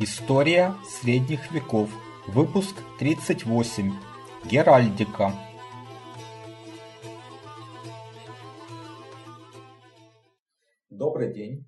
История средних веков. Выпуск 38. Геральдика. Добрый день.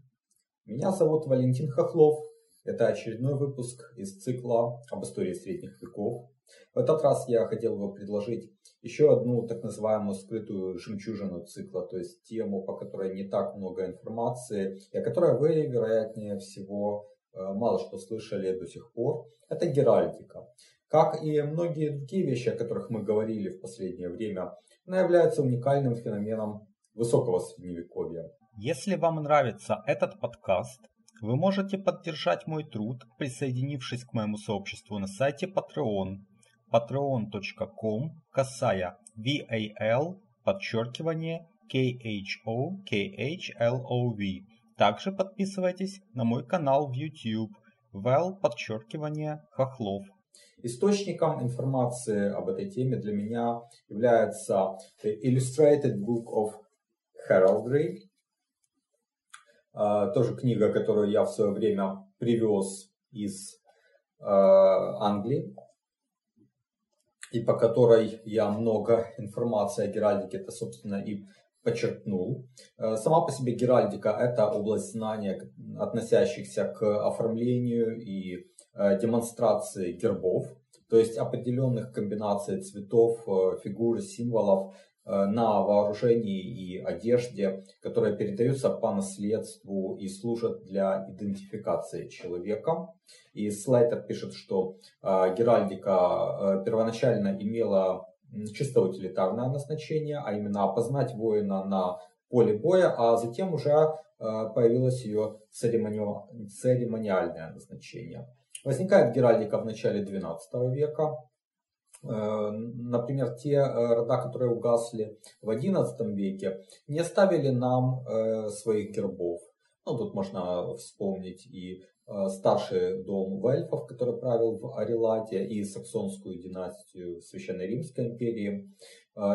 Меня зовут Валентин Хохлов. Это очередной выпуск из цикла об истории средних веков. В этот раз я хотел бы предложить еще одну так называемую скрытую жемчужину цикла, то есть тему, по которой не так много информации, и о которой вы, вероятнее всего, мало что слышали до сих пор. Это геральдика. Как и многие другие вещи, о которых мы говорили в последнее время, она является уникальным феноменом высокого средневековья. Если вам нравится этот подкаст, вы можете поддержать мой труд, присоединившись к моему сообществу на сайте Patreon patreon.com косая VAL подчеркивание KHO KHLOV. Также подписывайтесь на мой канал в YouTube. Val подчеркивание Хохлов. Источником информации об этой теме для меня является Illustrated Book of Heraldry, а, тоже книга, которую я в свое время привез из а, Англии и по которой я много информации о геральдике, это, собственно, и подчеркнул. Э, сама по себе геральдика – это область знания, относящихся к оформлению и э, демонстрации гербов, то есть определенных комбинаций цветов, э, фигур, символов, на вооружении и одежде, которые передаются по наследству и служат для идентификации человека. И Слайтер пишет, что геральдика первоначально имела чисто утилитарное назначение, а именно опознать воина на поле боя, а затем уже появилось ее церемониальное назначение. Возникает геральдика в начале XII века, Э, например, те э, рода, которые угасли в XI веке, не оставили нам э, своих гербов. Ну, тут можно вспомнить и старший дом Вельфов, который правил в Арелате, и саксонскую династию Священной Римской империи,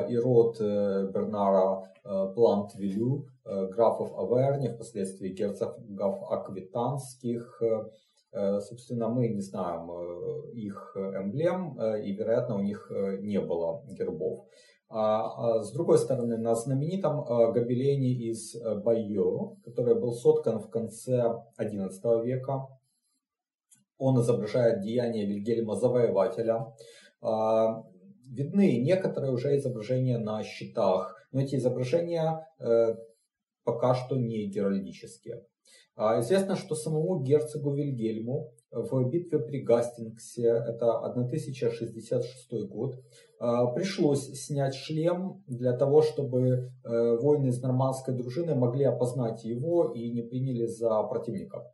и род Бернара Плант-Вилю, графов Аверни, впоследствии герцогов Аквитанских, Э, собственно, мы не знаем э, их эмблем, э, и, вероятно, у них не было гербов. А, а с другой стороны, на знаменитом гобелене из Байо, который был соткан в конце XI века, он изображает деяния Вильгельма Завоевателя. А, видны некоторые уже изображения на щитах, но эти изображения пока что не геральдические. А известно, что самому герцогу Вильгельму в битве при Гастингсе, это 1066 год, а, пришлось снять шлем для того, чтобы э, воины из нормандской дружины могли опознать его и не приняли за противника.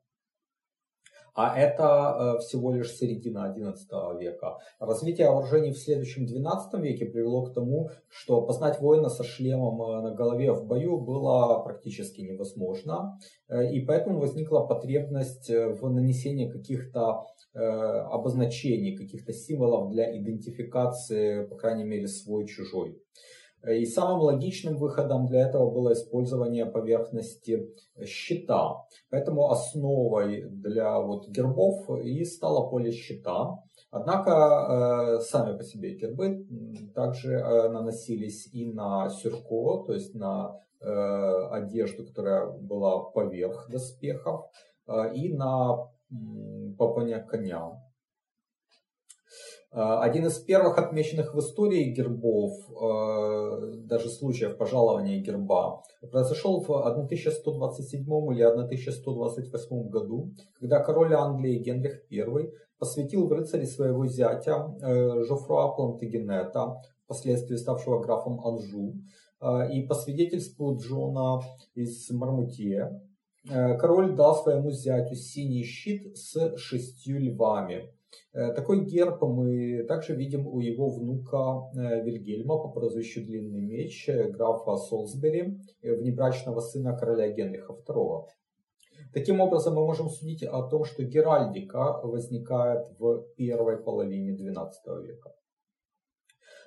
А это э, всего лишь середина XI века. Развитие вооружений в следующем XII веке привело к тому, что познать воина со шлемом э, на голове в бою было практически невозможно. Э, и поэтому возникла потребность в нанесении каких-то обозначений, каких-то символов для идентификации, по крайней мере, свой-чужой. И самым логичным выходом для этого было использование поверхности щита. Поэтому основой для вот гербов и стало поле щита. Однако э, сами по себе гербы также э, наносились и на сюрко, то есть на э, одежду, которая была поверх доспехов, э, и на э, попоня коня. Э, один из первых отмеченных в истории гербов, э, даже случаев пожалования герба, произошел в 1127 или 1128 году, когда король Англии Генрих I посвятил в рыцари своего зятя э, Жофруа Плантагенета, впоследствии ставшего графом Анжу, и по свидетельству Джона из Мармутье, король дал своему зятю синий щит с шестью львами – такой герб мы также видим у его внука э, Вильгельма по прозвищу Длинный Меч, э, графа Солсбери, внебрачного сына короля Генриха II. Таким образом, мы можем судить о том, что геральдика возникает в первой половине XII века.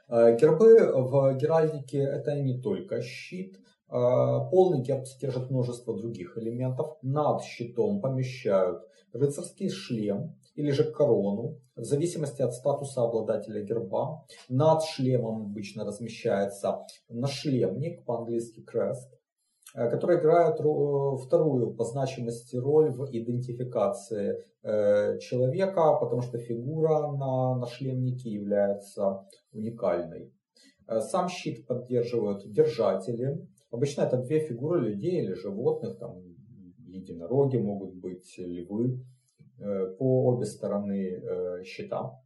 Гербы в геральдике это не только щит, полный герб содержит множество других элементов. Над щитом помещают рыцарский шлем или же корону, в зависимости от статуса обладателя герба. Над шлемом обычно размещается нашлемник, по-английски крест, Э, которые играют вторую по значимости роль в идентификации э, человека, потому что фигура на, на шлемнике является уникальной. Э, сам щит поддерживают держатели. Обычно это две фигуры людей или животных, там единороги могут быть, львы, по обе стороны щита.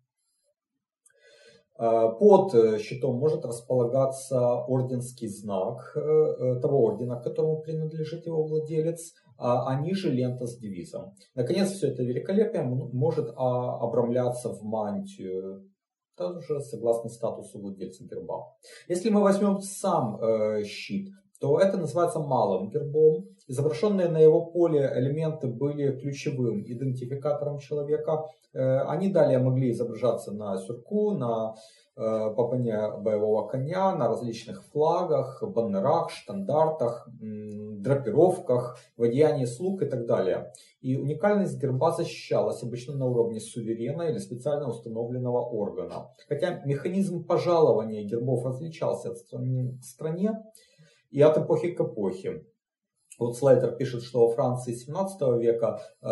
Э, под э, щитом может располагаться орденский знак э, того ордена, к которому принадлежит его владелец, а, а ниже лента с девизом. Наконец, все это великолепие может а, обрамляться в мантию, тоже согласно статусу владельца герба. Если мы возьмем сам щит, то это называется малым гербом. Изображенные на его поле элементы были ключевым идентификатором человека. Э, они далее могли изображаться на сюрку, на э, попане боевого коня, на различных флагах, баннерах, штандартах, драпировках, в одеянии слуг и так далее. И уникальность герба защищалась обычно на уровне суверена или специально установленного органа. Хотя механизм пожалования гербов различался от страны к стране, и от эпохи к эпохе. Вот Слайтер пишет, что во Франции 17 века э,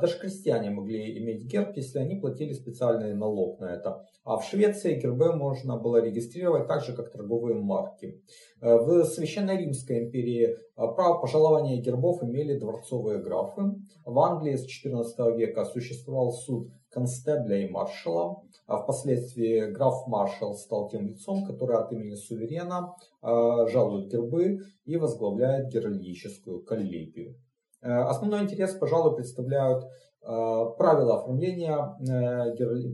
даже крестьяне могли иметь герб, если они платили специальный налог на это. А в Швеции гербы можно было регистрировать так же, как торговые марки. Э, в Священной Римской империи э, право пожалования гербов имели дворцовые графы. В Англии с 14 века существовал суд констебля и маршала, а впоследствии граф-маршал стал тем лицом, который от имени суверена э, жалует гербы и возглавляет геральдическую коллегию. Э, основной интерес, пожалуй, представляют э, правила оформления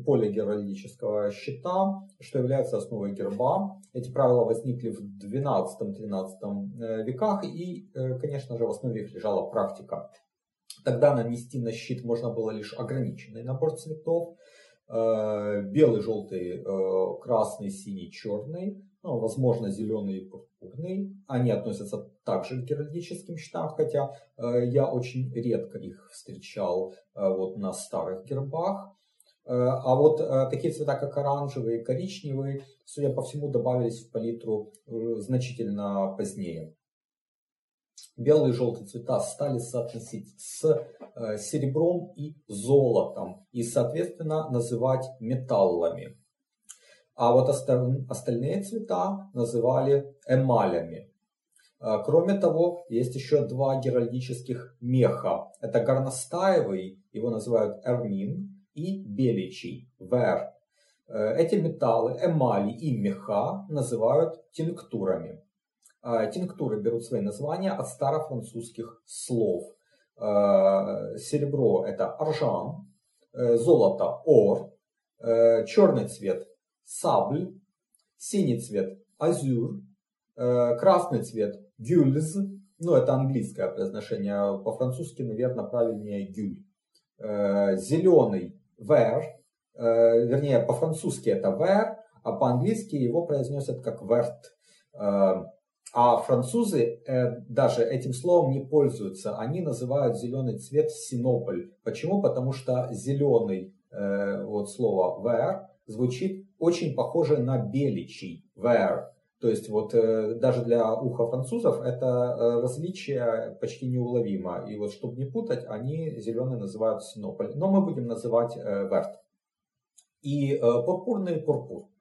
поля геральдического щита, что является основой герба. Эти правила возникли в XII-XIII веках и, конечно же, в основе их лежала практика Тогда нанести на щит можно было лишь ограниченный набор цветов. Э, белый, желтый, э, красный, синий, черный. Ну, возможно, зеленый и пурпурный. Они относятся также к геральдическим щитам, хотя э, я очень редко их встречал вот на старых гербах. А вот такие цвета, как оранжевый и коричневый, судя по всему, добавились в палитру значительно позднее белые и желтые цвета стали соотносить с э, серебром и золотом и, соответственно, называть металлами. А вот остальные цвета называли эмалями. Э, кроме того, есть еще два геральдических меха. Это горностаевый, его называют эрмин, и беличий, вер. Э, эти металлы, эмали и меха называют тинктурами. А, тинктуры берут свои названия от старофранцузских слов. А, серебро – это аржан, э, золото – ор, э, черный цвет – сабль, синий цвет – азюр, э, красный цвет – гюльз, ну это английское произношение, по-французски, наверное, правильнее гюль. Зеленый – вер, вернее, по-французски это вер, а по-английски его произносят как верт. А французы э, даже этим словом не пользуются. Они называют зеленый цвет синополь. Почему? Потому что зеленый, э, вот слово vert, звучит очень похоже на беличий vert. То есть вот э, даже для уха французов это э, различие почти неуловимо. И вот чтобы не путать, они зеленый называют синополь. Но мы будем называть э, верт. И э, пурпурный пурпур.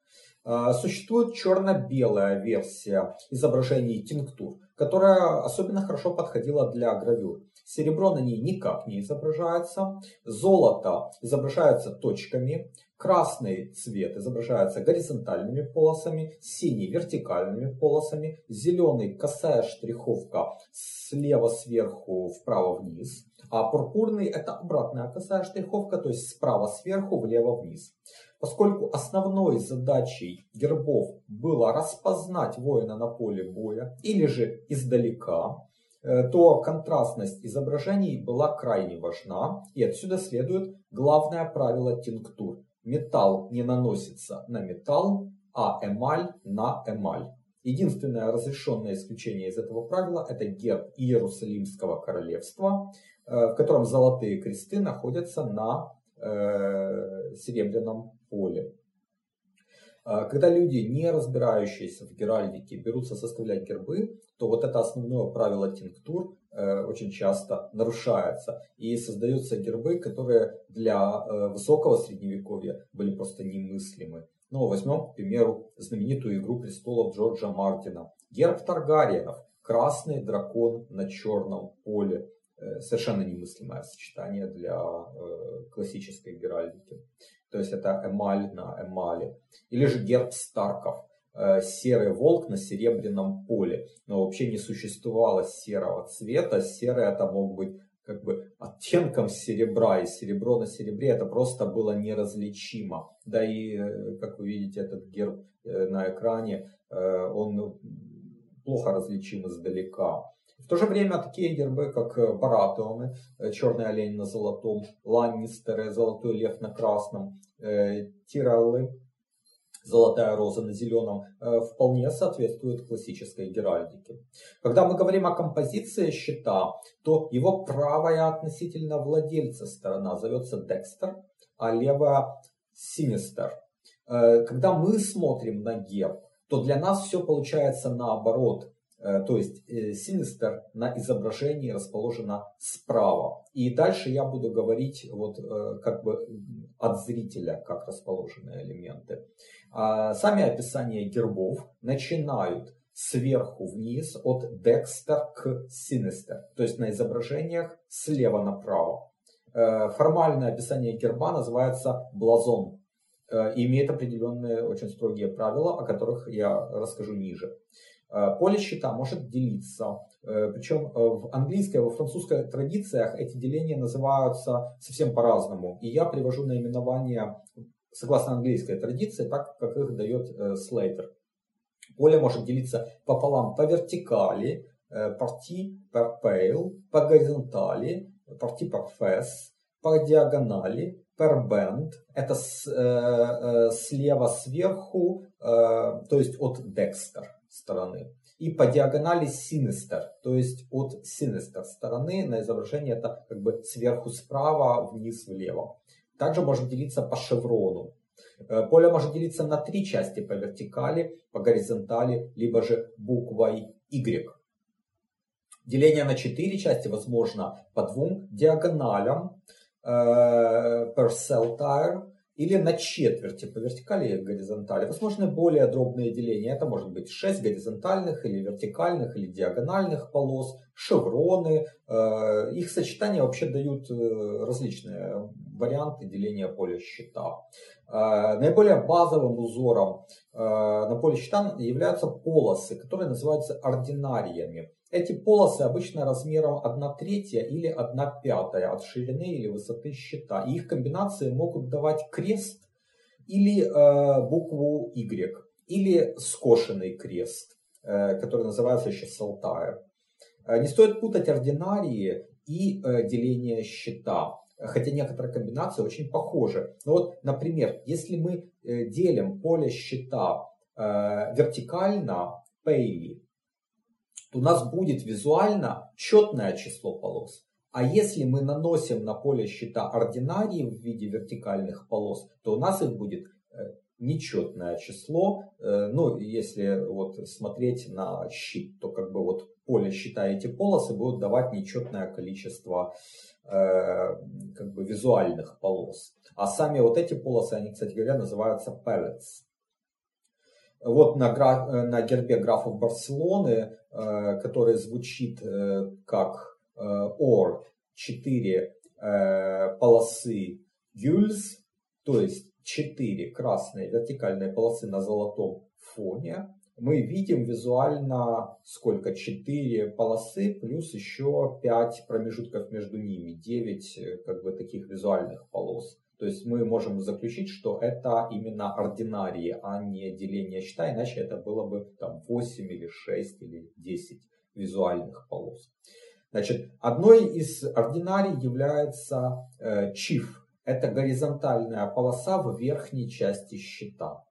А, существует черно-белая версия изображений тинктур, которая особенно хорошо подходила для гравюр. Серебро на ней никак не изображается, золото изображается точками, красный цвет изображается горизонтальными полосами, синий вертикальными полосами, зеленый косая штриховка слева сверху вправо вниз, а пурпурный это обратная косая штриховка, то есть справа сверху влево вниз. Поскольку основной задачей гербов было распознать воина на поле боя или же издалека, э, то контрастность изображений была крайне важна, и отсюда следует главное правило тинктур. Металл не наносится на металл, а эмаль на эмаль. Единственное разрешенное исключение из этого правила это герб Иерусалимского королевства, в котором золотые кресты находятся на серебряном поле. А, когда люди, не разбирающиеся в геральдике, берутся составлять гербы, то вот это основное правило тинктур э, очень часто нарушается. И создаются гербы, которые для э, высокого средневековья были просто немыслимы. Ну, возьмем, к примеру, знаменитую «Игру престолов» Джорджа Мартина. Герб Таргариенов. Красный дракон на черном поле. Э, совершенно немыслимое сочетание для классической геральдики. То есть это эмаль на эмали. Или же герб Старков. Э, серый волк на серебряном поле. Но вообще не существовало серого цвета. Серый это мог быть как бы оттенком серебра, и серебро на серебре это просто было неразличимо. Да и, э, как вы видите, этот герб э, на экране, он плохо различим издалека. В то же время такие гербы, как э, Баратеоны, э, черный олень на золотом, Ланнистеры, золотой лев на красном, э, Тиреллы, золотая роза на зеленом, вполне соответствуют классической геральдике. Когда мы говорим о композиции щита, то его правая относительно владельца сторона зовется Декстер, а левая Синистер. Когда мы смотрим на герб, то для нас все получается наоборот. Э, то есть Синистер на изображении расположена справа. И дальше я буду говорить вот э, как бы от зрителя, как расположены элементы. А сами описания гербов начинают сверху вниз от Декстер к Синистер. То есть на изображениях слева направо. Э, формальное описание герба называется блазон и имеет определенные очень строгие правила, о которых я расскажу ниже. Э, поле счета может делиться. Э, Причем э, в английской, во французской традициях эти деления называются совсем по-разному. И я привожу наименование согласно английской традиции, так как их дает Слейтер. Поле может делиться пополам по вертикали, parti per pale, по горизонтали, parti per fess, по диагонали, per bend, это с, э, слева сверху, э, то есть от Dexter стороны. И по диагонали Sinister, то есть от Sinister стороны на изображении это как бы сверху справа, вниз влево. Также может делиться по шеврону. Э, поле может делиться на три части по вертикали, по горизонтали, либо же буквой Y. Деление на четыре части возможно по двум диагоналям э, per cell tire или на четверти по вертикали и горизонтали. Возможно, более дробные деления. Это может быть 6 горизонтальных или вертикальных или диагональных полос, шевроны. Э, их сочетания вообще дают э, различные варианты деления поля щита. Э, наиболее базовым узором на поле щита являются полосы, которые называются ординариями. Эти полосы обычно размером 1 третья или 1 пятая от ширины или высоты щита. И их комбинации могут давать крест или э, букву Y, или скошенный крест, э, который называется еще салтайр. Э, не стоит путать ординарии и э, деление щита, хотя некоторые комбинации очень похожи. Но вот, например, если мы э, делим поле щита э, вертикально, пейли, то у нас будет визуально четное число полос. А если мы наносим на поле щита ординарии в виде вертикальных полос, то у нас их будет э, нечетное число. Э, ну, если вот смотреть на щит, то как бы вот поле щита эти полосы будут давать нечетное количество э, как бы визуальных полос. А сами вот эти полосы, они, кстати говоря, называются pellets. Вот на, гра... на гербе графов Барселоны, э, который звучит э, как э, OR, 4 полосы гюльз, то есть 4 красные вертикальные полосы на золотом фоне, мы видим визуально сколько? 4 полосы плюс еще 5 промежутков между ними, 9 как бы таких визуальных полос. То есть мы можем заключить, что это именно ординарии, а не деление счета, иначе это было бы там 8 или 6 или 10 визуальных полос. Значит, одной из ординарий является э, чиф. Это горизонтальная полоса в верхней части щита.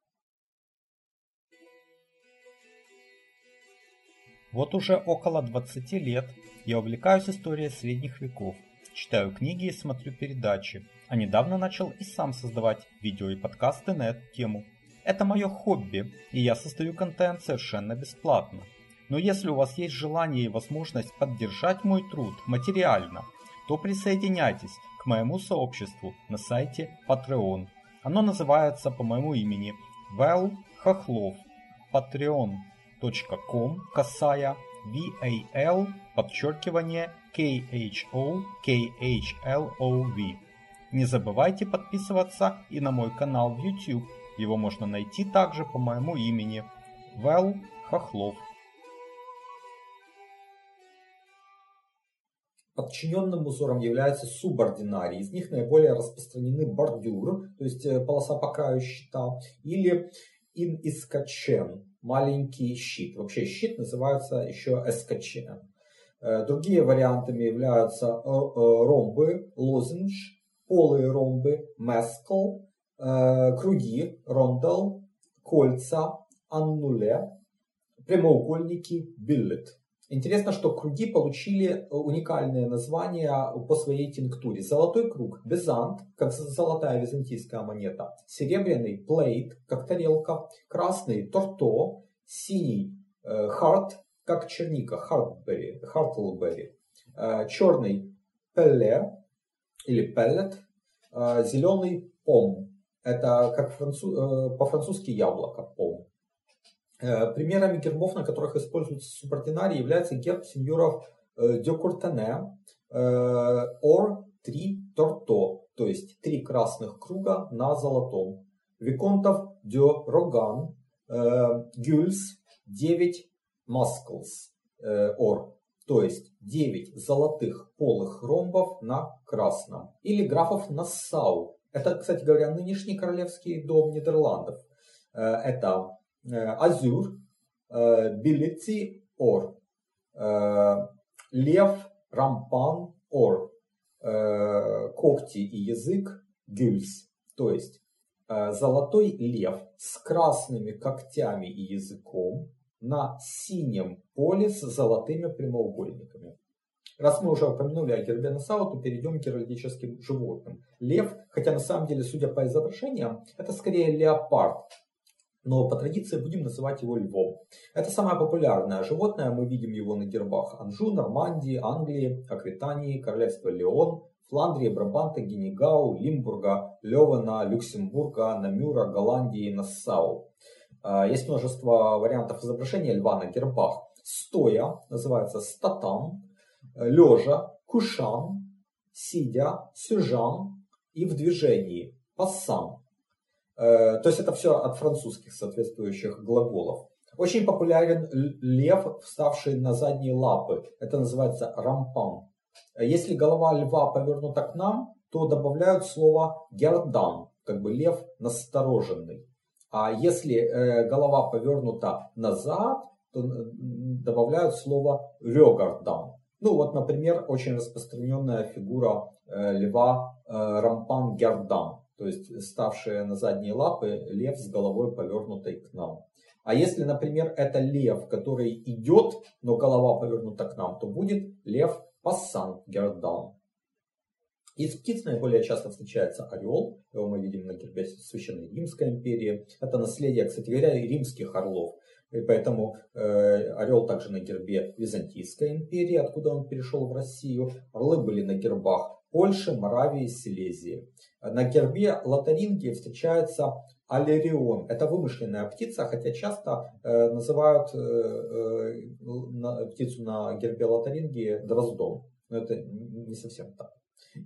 Вот уже около 20 лет я увлекаюсь историей средних веков, читаю книги и смотрю передачи, а недавно начал и сам создавать видео и подкасты на эту тему. Это мое хобби, и я создаю контент совершенно бесплатно. Но если у вас есть желание и возможность поддержать мой труд материально, то присоединяйтесь к моему сообществу на сайте Patreon. Оно называется по моему имени Вэл Хохлов. patreon.com касая VAL подчеркивание KHO KHLOV. Не забывайте подписываться и на мой канал в YouTube. Его можно найти также по моему имени Вэл Хохлов. Подчиненным узором являются субординарии. Из них наиболее распространены бордюр, то есть э, полоса по краю щита, или инискачен, маленький щит. Вообще щит называется еще эскачен. Э, другие вариантами являются э, ромбы, лозенж, полые ромбы, mascle, круги, roundel, кольца, annulet, прямоугольники, billet. Интересно, что круги получили э, уникальное название по своей тинктуре. Золотой круг – безант, как золотая византийская монета. Серебряный – plate, как тарелка. Красный – torteau. Синий э, – hurt, как черника, hurtberry, hurtleberry. Э, черный – пелле или пеллет. Зеленый – пом. Это как француз, по-французски яблоко, пом. Э, примерами гербов, на которых используются субординарии, является герб сеньоров э, де Куртене, э, Ор три Торто, то есть три красных круга на золотом. Виконтов де Роган, Гюльс, 9 Маскалс, Ор, то есть 9 золотых полых ромбов на красном. Или графов Нассау. Это, кстати говоря, нынешний королевский дом Нидерландов. Это Азюр, Билици, Ор, Лев, Рампан, Ор, когти и язык, Гюльс. То есть золотой лев с красными когтями и языком на синем поле с золотыми прямоугольниками. Раз мы уже упомянули о гербе то перейдем к геральдическим животным. Лев, хотя на самом деле, судя по изображениям, это скорее леопард, но по традиции будем называть его львом. Это самое популярное животное, мы видим его на гербах Анжу, Нормандии, Англии, Аквитании, Королевства Леон, Фландрии, Брабанта, Генегау, Лимбурга, Левена, Люксембурга, Намюра, Голландии, Нассау. А, есть множество вариантов изображения льва на гербах. Стоя называется статан, лежа, кушан, сидя, сюжан и в движении, пассан. Э, то есть это все от французских соответствующих глаголов. Очень популярен лев, вставший на задние лапы. Это называется рампан. Если голова льва повернута к нам, то добавляют слово гердан, как бы лев настороженный. А если э, голова повернута назад, то добавляют слово рёгардан. Ну вот, например, очень распространенная фигура э, льва рампан гердан то есть ставшие на задние лапы лев с головой повернутой к нам. А если, например, это лев, который идет, но голова повернута к нам, то будет лев пассан гердан. Из птиц наиболее часто встречается орел, его мы видим на гербе Священной Римской империи. Это наследие, кстати говоря, римских орлов. И поэтому э, орел также на гербе Византийской империи, откуда он перешел в Россию. Орлы были на гербах Польши, Моравии, Силезии. На гербе Лотарингии встречается аллерион. Это вымышленная птица, хотя часто э, называют э, э, птицу на гербе Лотарингии дроздом. Но это не совсем так.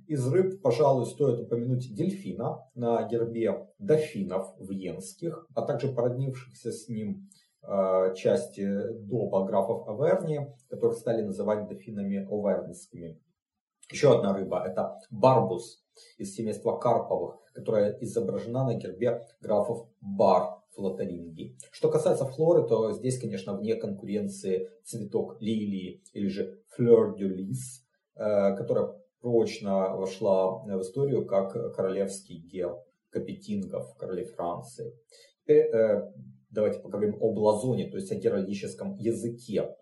Из рыб, пожалуй, стоит упомянуть дельфина на гербе дофинов венских, а также породнившихся с ним э, части доба графов Аверни, которых стали называть дофинами овернскими. Еще одна рыба – это барбус из семейства карповых, которая изображена на гербе графов Бар флоторинги. Что касается флоры, то здесь, конечно, вне конкуренции цветок лилии или же флёр дю лис, которая прочно вошла в историю как королевский герб капетингов, королей Франции. Теперь э, давайте поговорим о блазоне, то есть о геральдическом языке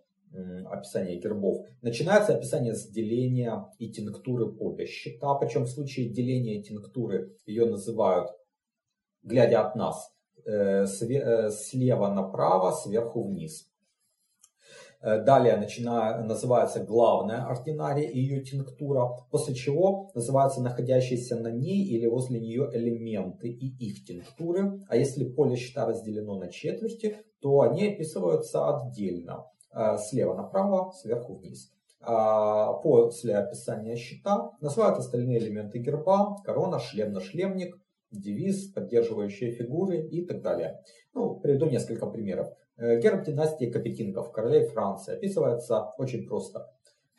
описание гербов. Начинается описание с деления и тинктуры поля щита, причем в случае деления тинктуры ее называют, глядя от нас, э, э, слева направо, сверху вниз. Э, далее начиная, называется главная ординария и ее тинктура, после чего называются находящиеся на ней или возле нее элементы и их тинктуры. А если поле щита разделено на четверти, то они описываются отдельно. Э, слева направо, сверху вниз. А после описания щита называют остальные элементы герба, корона, шлем-нашлемник, девиз, поддерживающие фигуры и так далее. Ну, приведу несколько примеров. Э, герб династии Капетингов, королей Франции, описывается очень просто.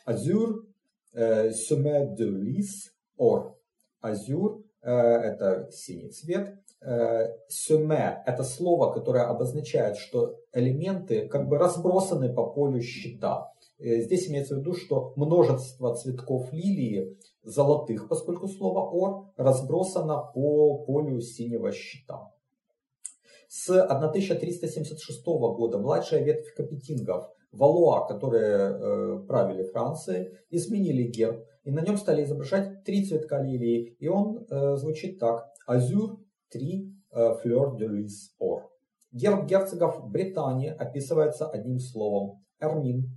Азюр, семе де лис, ор. Азюр э, это синий цвет, Сюме – это слово, которое обозначает, что элементы как бы разбросаны по полю щита. Э, здесь имеется в виду, что множество цветков лилии, золотых, поскольку слово «ор», разбросано по полю синего щита. С 1376 года младшая ветвь капетингов, Валуа, которые э, правили Францией, изменили герб, и на нем стали изображать три цветка лилии, и он э, звучит так. Азюр, три флер де лис ор. Герб герцогов Британии описывается одним словом эрмин,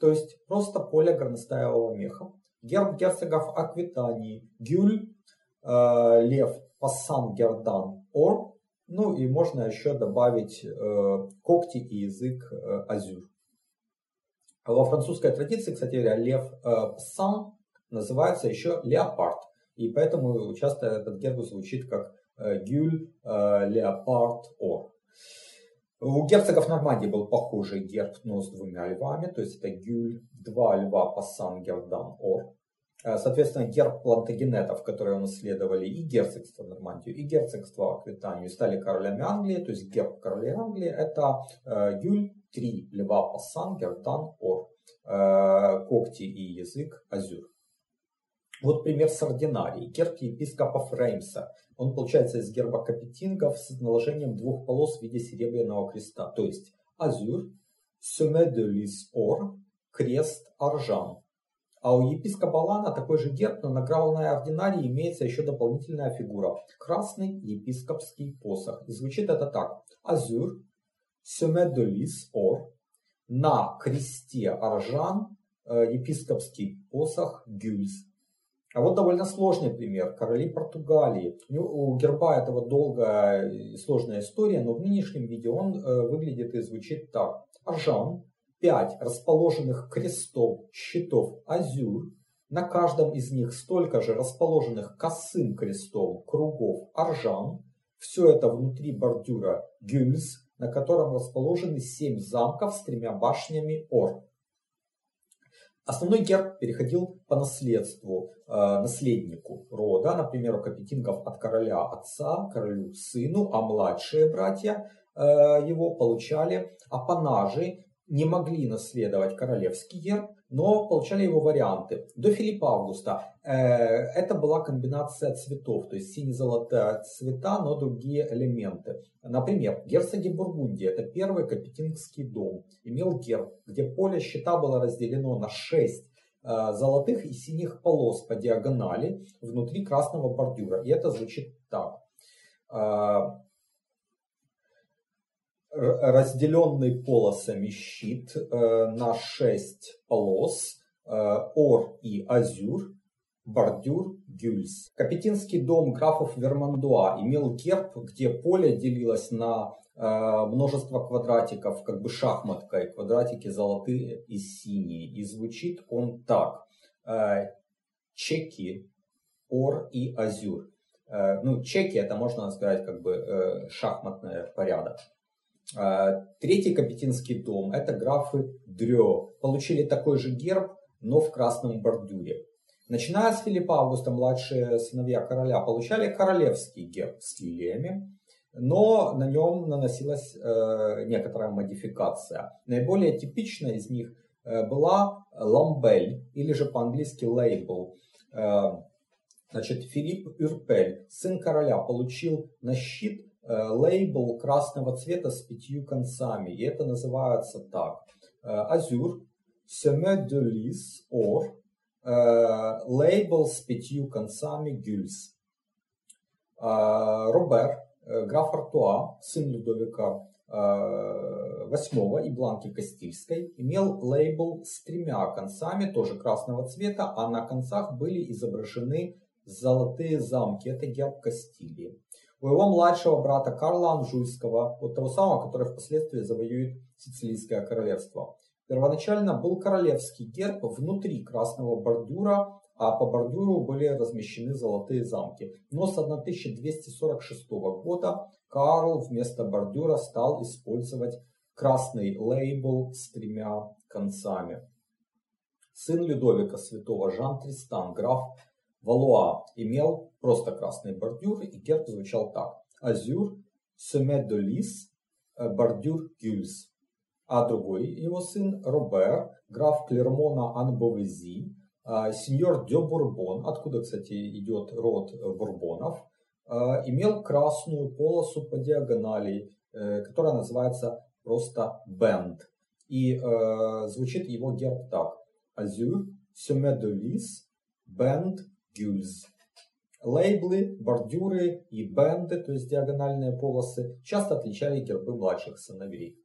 то есть просто поле горностаевого меха. Герб герцогов Аквитании гюль, э, лев, пассан, гердан, ор. Ну и можно еще добавить э, когти и язык э, азюр. Во французской традиции, кстати говоря, лев э, пассан называется еще леопард. И поэтому часто этот герб звучит как Гюль, э, Леопард, Ор. У герцогов Нормандии был похожий герб, но с двумя львами, то есть это Гюль, два льва, Пассан, Гердан, Ор. Э, соответственно, герб плантагенетов, которые унаследовали и герцогство Нормандию, и герцогство Аквитанию, стали королями Англии, то есть герб королей Англии, это Гюль, три льва, Пассан, Гердан, Ор. Когти и язык, Азюр. Вот пример с ординарией. Герб епископа Фреймса. Он получается из герба капетингов с наложением двух полос в виде серебряного креста. То есть азюр, семе де лис ор, крест аржан. А у епископа Лана такой же герб, но на главной ординарии имеется еще дополнительная фигура. Красный епископский посох. И звучит это так. Азюр, семе де лис ор, на кресте аржан, э, епископский посох гюльс. А вот довольно сложный пример. Короли Португалии. У герба этого долгая и сложная история, но в нынешнем виде он э, выглядит и звучит так. Аржан, пять расположенных крестов, щитов азюр, на каждом из них столько же расположенных косым крестом кругов аржан. Все это внутри бордюра гюльс, на котором расположены семь замков с тремя башнями ор. Основной герб переходил по наследству э, наследнику рода, например, у капетингов от короля отца, королю сыну, а младшие братья э, его получали апанажи, не могли наследовать королевский герб, но получали его варианты. До Филиппа Августа э, это была комбинация цветов, то есть сине-золотые цвета, но другие элементы. Например, герцоги Бургундии, это первый капетингский дом, имел герб, где поле щита было разделено на 6 э, золотых и синих полос по диагонали внутри красного бордюра. И это звучит так. Э, разделенный полосами щит э, на 6 полос, э, ор и азюр, бордюр, гюльс. Капетинский дом графов Вермандуа имел герб, где поле делилось на э, множество квадратиков, как бы шахматкой, квадратики золотые и синие. И звучит он так. Чеки, ор и азюр. Ну, чеки это можно сказать как бы шахматный порядок. А, третий Капетинский дом – это графы Дрё. Получили такой же герб, но в красном бордюре. Начиная с Филиппа Августа, младшие сыновья короля получали королевский герб с лилиями, но на нем наносилась э, некоторая модификация. Наиболее типичная из них э, была ламбель, или же по-английски лейбл. Э, значит, Филипп Юрпель, сын короля, получил на щит лейбл красного цвета с пятью концами. И это называется так. Э, азюр, Semé de Lis, Or, лейбл с пятью концами Гюльс. Робер, граф Артуа, сын Людовика VIII и Бланки Кастильской, имел лейбл с тремя концами, тоже красного цвета, а на концах были изображены золотые замки. Это герб Кастилии. У его младшего брата Карла Анжуйского, вот того самого, который впоследствии завоюет Сицилийское королевство. Первоначально был королевский герб внутри красного бордюра, а по бордюру были размещены золотые замки. Но с 1246 года Карл вместо бордюра стал использовать красный лейбл с тремя концами. Сын Людовика Святого Жан Тристан, граф Валуа имел просто красный бордюр, и герб звучал так. Азюр, Семе э, бордюр Гюльс. А другой его сын Робер, граф Клермона Анбовези, э, сеньор де Бурбон, откуда, кстати, идет род Бурбонов, э, имел красную полосу по диагонали, которая называется просто бенд. И звучит его герб так. Азюр, Семе бенд гюльз. Лейблы, бордюры и бенды, то есть диагональные полосы, часто отличали гербы младших сыновей.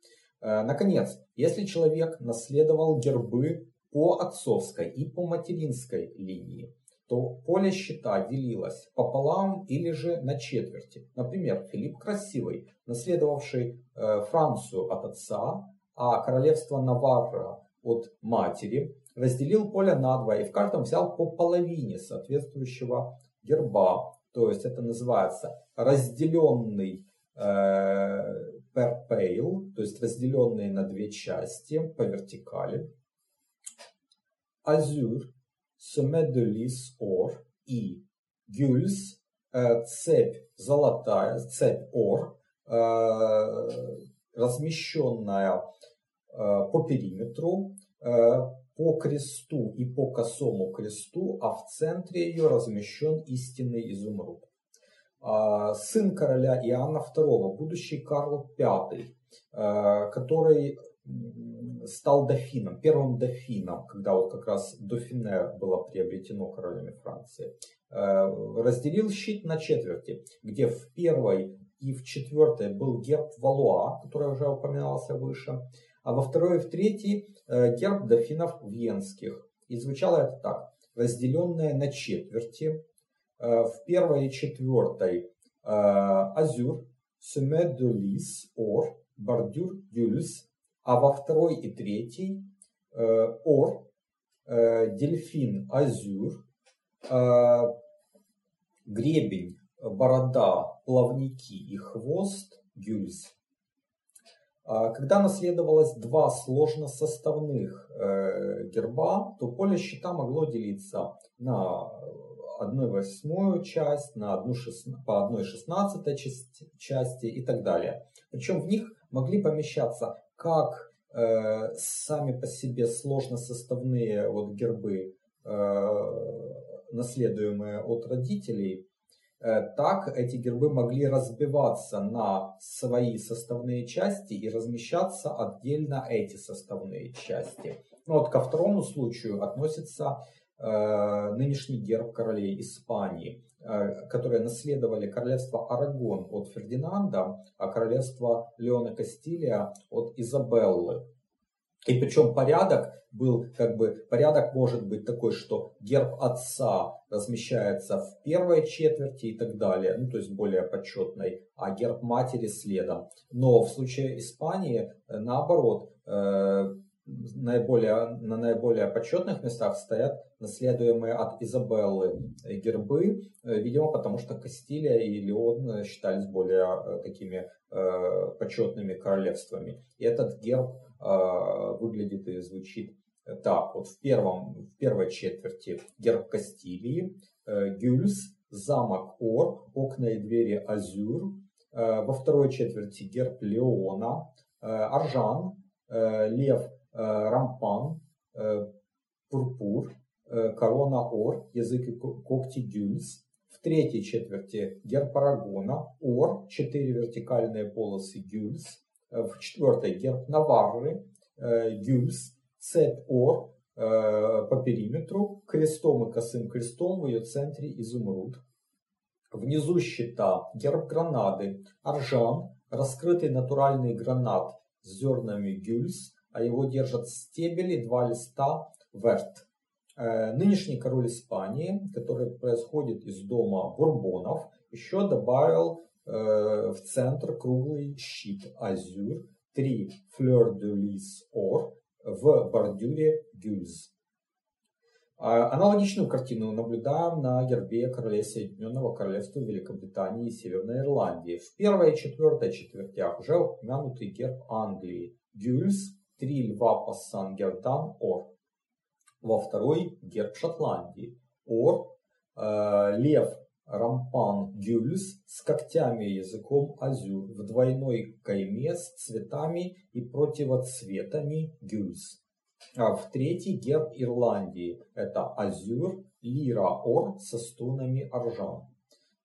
Наконец, если человек наследовал гербы по отцовской и по материнской линии, то поле счета делилось пополам или же на четверти. Например, Филипп Красивый, наследовавший э, Францию от отца, а королевство Наварра от матери, разделил поле на два и в каждом взял по половине соответствующего герба. То есть это называется разделенный э, перпейл, то есть разделенный на две части по вертикали. Азюр, семе де лис ор и гюльс, э, цепь золотая, цепь ор, э, размещенная э, по периметру, э, по кресту и по косому кресту, а в центре ее размещен истинный изумруд. А, сын короля Иоанна II, будущий Карл V, а, который стал дофином, первым дофином, когда вот как раз дофине было приобретено королями Франции, а, разделил щит на четверти, где в первой и в четвертой был герб Валуа, который уже упоминался выше, а во второй и в третьей э, герб дофинов венских. И звучало это так. Разделенное на четверти. Э, в первой и четвертой э, азюр, семе де лис, ор, бордюр гюльс. А во второй и третьей ор, дельфин азюр, гребень, борода, плавники и хвост гюльс. А когда наследовалось два сложносоставных э, герба, то поле щита могло делиться на 1 восьмую часть, на 1 шест... по 1 шестнадцатой части и так далее. Причем в них могли помещаться как э, сами по себе сложносоставные вот гербы, э, наследуемые от родителей, так эти гербы могли разбиваться на свои составные части и размещаться отдельно эти составные части. Ну, вот ко второму случаю относится э, нынешний герб королей Испании, э, которые наследовали королевство Арагон от Фердинанда, а королевство Леона Кастилия от Изабеллы. И причем порядок был, как бы, порядок может быть такой, что герб отца размещается в первой четверти и так далее, ну, то есть более почетной, а герб матери следом. Но в случае Испании, э, наоборот, э, наиболее, на наиболее почетных местах стоят наследуемые от Изабеллы гербы, э, видимо, потому что Кастилия и Леон считались более такими почетными королевствами. И этот герб выглядит и звучит так. Вот в, первом, в первой четверти герб Кастилии, э, Гюльс, замок Ор, окна и двери Азюр. Э, во второй четверти герб Леона, э, Аржан, Лев Рампан, Пурпур, корона Ор, язык и когти Гюльс. В третьей четверти герб Арагона, Ор, четыре вертикальные полосы Гюльс в четвертой герб Наварры, Гюльс, цепь ор э, по периметру, крестом и косым крестом в ее центре изумруд. Внизу щита герб гранады, аржан, раскрытый натуральный гранат с зернами гюльс, а его держат стебели два листа верт. Э, нынешний король Испании, который происходит из дома Бурбонов, еще добавил э, в центр круглый щит азюр, три флёр де лис ор в бордюре гюльз. А, аналогичную картину наблюдаем на гербе королей Соединенного Королевства Великобритании и Северной Ирландии. В первой и четвертой четвертях уже упомянутый герб Англии. Гюльс, три льва пассан гердан ор. Во второй герб Шотландии. Ор, э, лев рампан гюльс с когтями и языком азюр в двойной кайме с цветами и противоцветами гюльс. А в третий герб Ирландии это азюр, лира, ор со струнами аржан.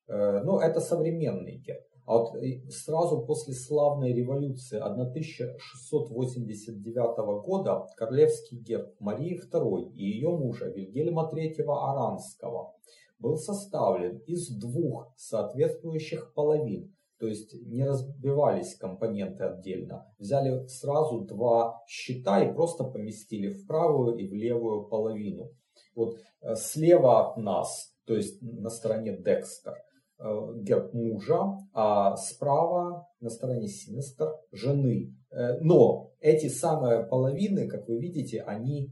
Э, ну, это современный герб. А вот э, сразу после славной революции 1689 года королевский герб Марии II и ее мужа Вильгельма III Аранского был составлен из двух соответствующих половин то есть не разбивались компоненты отдельно. Взяли сразу два щита и просто поместили в правую и в левую половину. Вот э, слева от нас, то есть на стороне Декстер, э, герб мужа, а справа на стороне Синестер жены. Э, но эти самые половины, как вы видите, они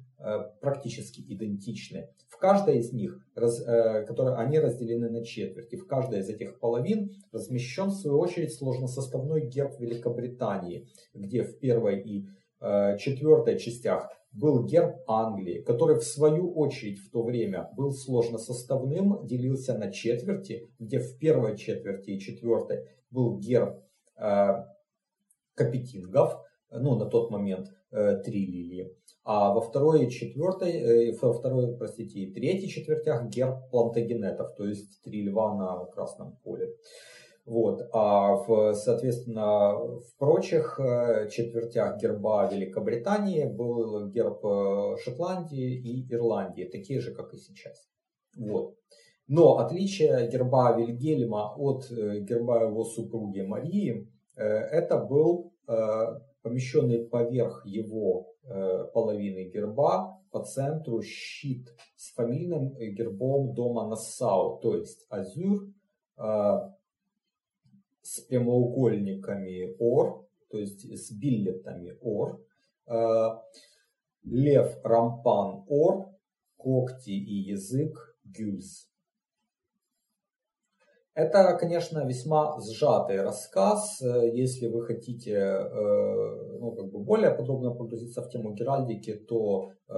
практически идентичны. В каждой из них, раз, э, которые, они разделены на четверти, в каждой из этих половин размещен в свою очередь сложносоставной герб Великобритании, где в первой и э, четвертой частях был герб Англии, который в свою очередь в то время был сложносоставным, делился на четверти, где в первой четверти и четвертой был герб э, капетингов, ну на тот момент э, три лилии. А во второй и четвертой, э, во второй, простите, и третьей четвертях герб плантагенетов, то есть три льва на красном поле. Вот. А в, соответственно, в прочих э, четвертях герба Великобритании был герб э, Шотландии и Ирландии, такие же, как и сейчас. Вот. Но отличие герба Вильгельма от герба его супруги Марии, это был помещенный поверх его Э, половины герба, по центру щит с фамильным гербом дома Нассау, то есть азюр э, с прямоугольниками ор, то есть с биллетами ор, э, лев рампан ор, когти и язык гюльз. Это, конечно, весьма сжатый рассказ. Если вы хотите э, ну, как бы более подробно погрузиться в тему геральдики, то э,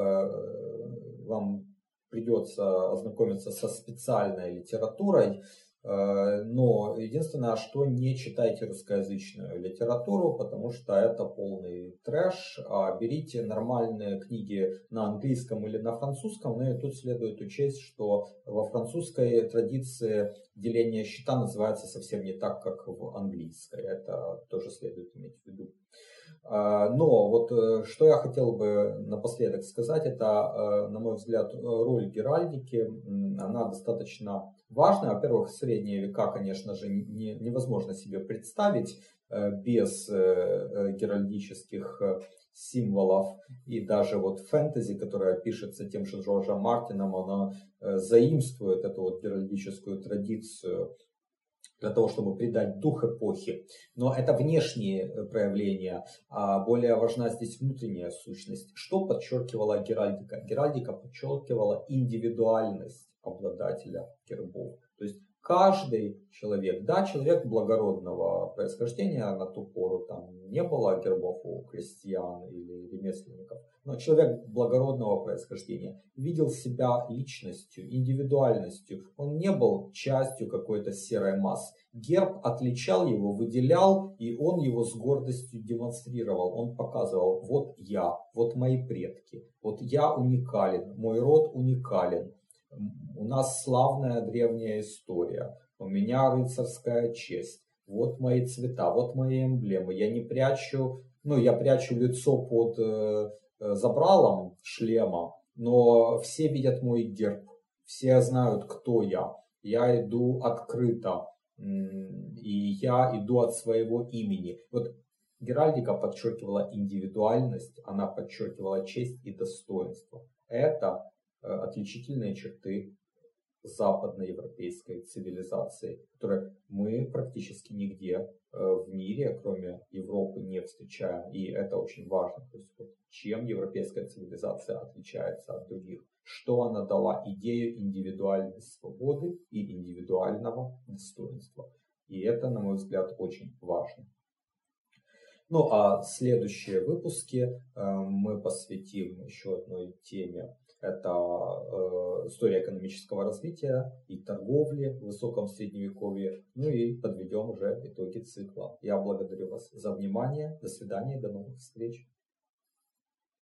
вам придется ознакомиться со специальной литературой. Э, но единственное, что не читайте русскоязычную литературу, потому что это полный трэш. А берите нормальные книги на английском или на французском. Ну и тут следует учесть, что во французской традиции деление счета называется совсем не так, как в английской. Это тоже следует иметь в виду. Э, но вот э, что я хотел бы напоследок сказать, это, на мой взгляд, роль Геральдики. Она достаточно важно. Во-первых, средние века, конечно же, не, невозможно себе представить э, без э, э, геральдических символов. И даже вот фэнтези, которая пишется тем же Джорджем Мартином, она заимствует эту вот геральдическую традицию для того, чтобы придать дух эпохи. Но это внешние проявления, а более важна здесь внутренняя сущность. Что подчеркивала Геральдика? Геральдика подчеркивала индивидуальность обладателя гербов. То есть каждый человек, да, человек благородного происхождения, на ту пору там не было гербов у крестьян или ремесленников, но человек благородного происхождения видел себя личностью, индивидуальностью. Он не был частью какой-то серой массы. Герб отличал его, выделял, и он его с гордостью демонстрировал. Он показывал, вот я, вот мои предки, вот я уникален, мой род уникален у нас славная древняя история, у меня рыцарская честь, вот мои цвета, вот мои эмблемы. Я не прячу, ну, я прячу лицо под э, э, забралом шлема, но все видят мой герб, все знают, кто я. Я иду открыто, и я иду от своего имени. Вот Геральдика подчеркивала индивидуальность, она подчеркивала честь и достоинство. Это отличительные черты западноевропейской цивилизации, которую мы практически нигде э, в мире, кроме Европы, не встречаем. И это очень важно. То есть, вот, чем европейская цивилизация отличается от других. Что она дала идею индивидуальной свободы и индивидуального достоинства. И это, на мой взгляд, очень важно. Ну а следующие выпуски э, мы посвятим еще одной теме это э, история экономического развития и торговли в высоком средневековье. Ну и подведем уже итоги цикла. Я благодарю вас за внимание. До свидания, до новых встреч.